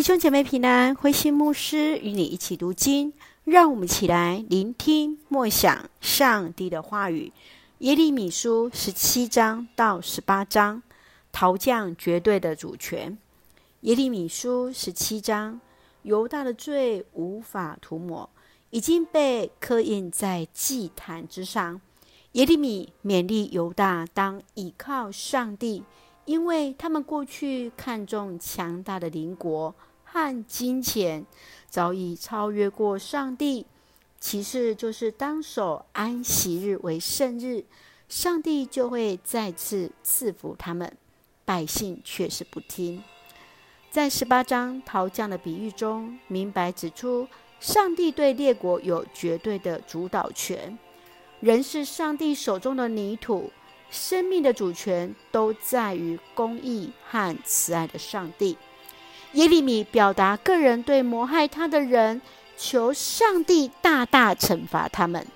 弟兄姐妹平安，慧心牧师与你一起读经，让我们一起来聆听默想上帝的话语。耶利米书十七章到十八章，陶匠绝对的主权。耶利米书十七章，犹大的罪无法涂抹，已经被刻印在祭坛之上。耶利米勉励犹大当倚靠上帝，因为他们过去看重强大的邻国。和金钱早已超越过上帝。其次就是当守安息日为圣日，上帝就会再次赐福他们。百姓却是不听。在十八章陶匠的比喻中，明白指出上帝对列国有绝对的主导权，人是上帝手中的泥土，生命的主权都在于公义和慈爱的上帝。耶利米表达个人对谋害他的人，求上帝大大惩罚他们。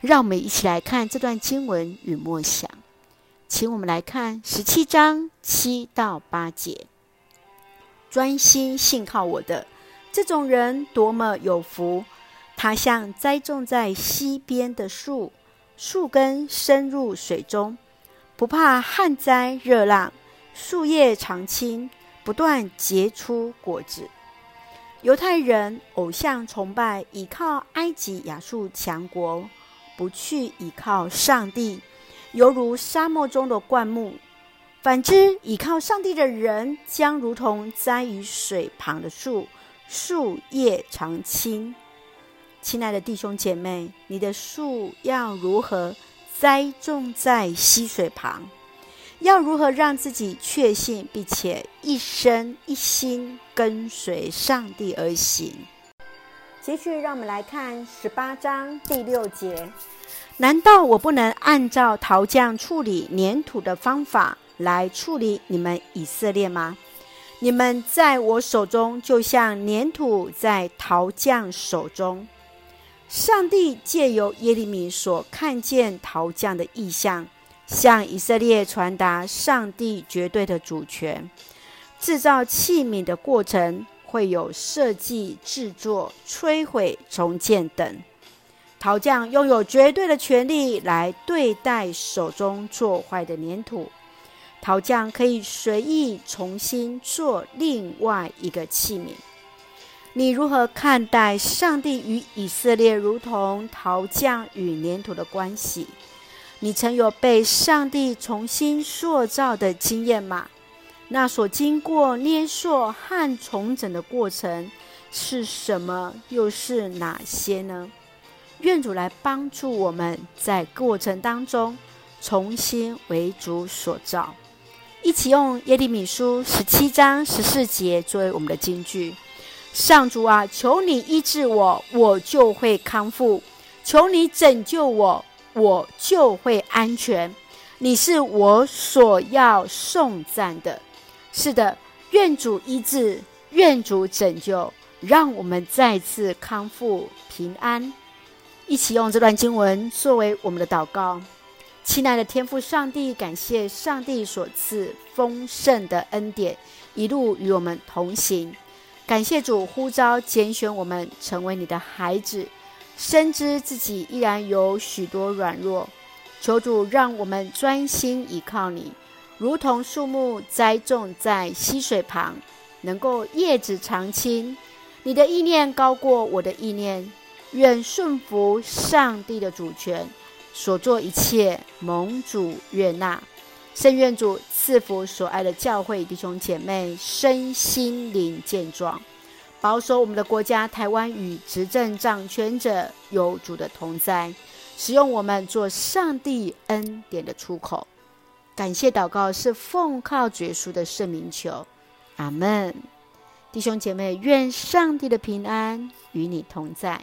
让我们一起来看这段经文与默想。请我们来看十七章七到八节：专心信靠我的这种人多么有福！他像栽种在溪边的树，树根深入水中，不怕旱灾热浪，树叶常青。不断结出果子。犹太人偶像崇拜，倚靠埃及亚述强国，不去倚靠上帝，犹如沙漠中的灌木。反之，倚靠上帝的人，将如同栽于水旁的树，树叶常青。亲爱的弟兄姐妹，你的树要如何栽种在溪水旁？要如何让自己确信，并且一生一心跟随上帝而行？接续，让我们来看十八章第六节：难道我不能按照陶匠处理粘土的方法来处理你们以色列吗？你们在我手中，就像粘土在陶匠手中。上帝借由耶利米所看见陶匠的意象。向以色列传达上帝绝对的主权，制造器皿的过程会有设计、制作、摧毁、重建等。陶匠拥有绝对的权利来对待手中做坏的粘土。陶匠可以随意重新做另外一个器皿。你如何看待上帝与以色列如同陶匠与粘土的关系？你曾有被上帝重新塑造的经验吗？那所经过捏塑和重整的过程是什么？又是哪些呢？愿主来帮助我们在过程当中重新为主所造。一起用耶利米书十七章十四节作为我们的金句：上主啊，求你医治我，我就会康复；求你拯救我。我就会安全，你是我所要颂赞的。是的，愿主医治，愿主拯救，让我们再次康复平安。一起用这段经文作为我们的祷告。亲爱的天父上帝，感谢上帝所赐丰盛的恩典，一路与我们同行。感谢主呼召拣选我们成为你的孩子。深知自己依然有许多软弱，求主让我们专心依靠你，如同树木栽种在溪水旁，能够叶子常青。你的意念高过我的意念，愿顺服上帝的主权，所做一切蒙主悦纳。圣愿主赐福所爱的教会弟兄姐妹身心灵健壮。保守我们的国家台湾与执政掌权者有主的同在，使用我们做上帝恩典的出口。感谢祷告是奉靠主耶稣的圣名求，阿门。弟兄姐妹，愿上帝的平安与你同在，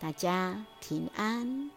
大家平安。